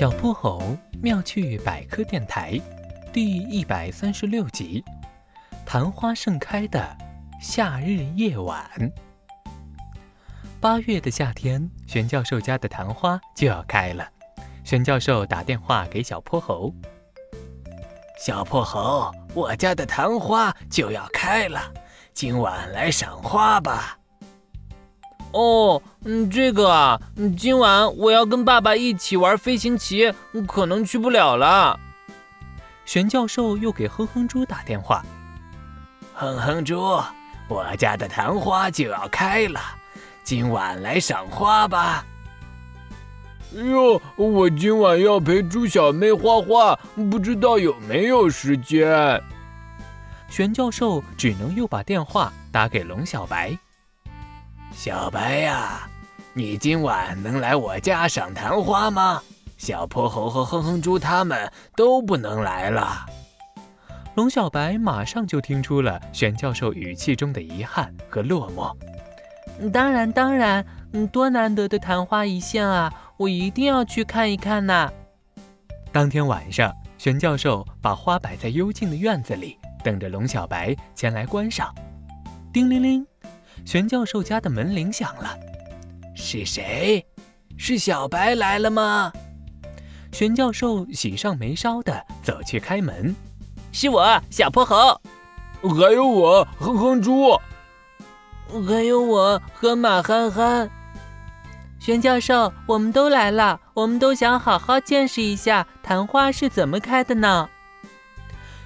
小泼猴妙趣百科电台第一百三十六集：昙花盛开的夏日夜晚。八月的夏天，玄教授家的昙花就要开了。玄教授打电话给小泼猴：“小泼猴，我家的昙花就要开了，今晚来赏花吧。”哦，嗯，这个啊，今晚我要跟爸爸一起玩飞行棋，可能去不了了。玄教授又给哼哼猪打电话：“哼哼猪，我家的昙花就要开了，今晚来赏花吧。”哟，我今晚要陪猪小妹画画，不知道有没有时间。玄教授只能又把电话打给龙小白。小白呀，你今晚能来我家赏昙花吗？小泼猴和哼哼猪他们都不能来了。龙小白马上就听出了玄教授语气中的遗憾和落寞。当然，当然，嗯，多难得的昙花一现啊，我一定要去看一看呐。当天晚上，玄教授把花摆在幽静的院子里，等着龙小白前来观赏。叮铃铃。玄教授家的门铃响了，是谁？是小白来了吗？玄教授喜上眉梢的走去开门，是我小泼猴，还有我哼哼猪，还有我和马憨憨。玄教授，我们都来了，我们都想好好见识一下昙花是怎么开的呢。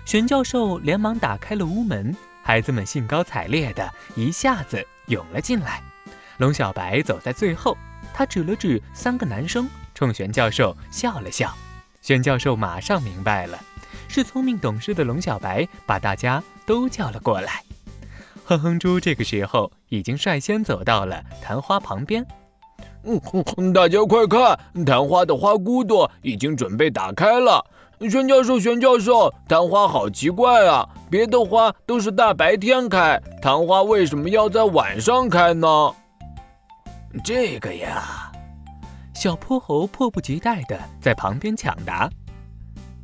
玄教授连忙打开了屋门。孩子们兴高采烈的一下子涌了进来，龙小白走在最后，他指了指三个男生，冲玄教授笑了笑。玄教授马上明白了，是聪明懂事的龙小白把大家都叫了过来。哼哼猪这个时候已经率先走到了昙花旁边，嗯，大家快看，昙花的花骨朵已经准备打开了。玄教授，玄教授，昙花好奇怪啊！别的花都是大白天开，昙花为什么要在晚上开呢？这个呀，小泼猴迫不及待的在旁边抢答。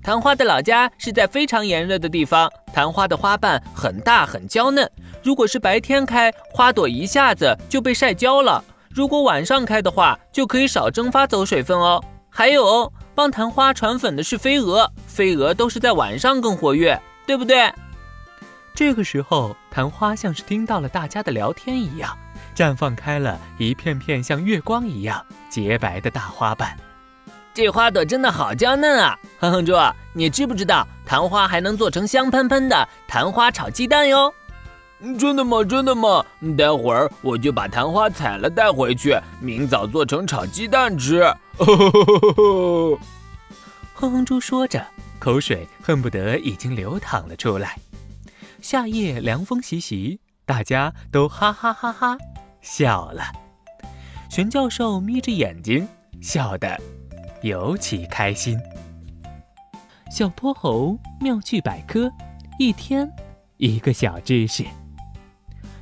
昙花的老家是在非常炎热的地方，昙花的花瓣很大很娇嫩。如果是白天开，花朵一下子就被晒焦了；如果晚上开的话，就可以少蒸发走水分哦。还有。帮昙花传粉的是飞蛾，飞蛾都是在晚上更活跃，对不对？这个时候，昙花像是听到了大家的聊天一样，绽放开了一片片像月光一样洁白的大花瓣。这花朵真的好娇嫩啊！哼哼猪，你知不知道昙花还能做成香喷喷的昙花炒鸡蛋哟？真的吗？真的吗？待会儿我就把昙花采了带回去，明早做成炒鸡蛋吃。哼哼猪说着，口水恨不得已经流淌了出来。夏夜凉风习习，大家都哈哈哈哈笑了。玄教授眯着眼睛，笑得尤其开心。小泼猴妙趣百科，一天一个小知识。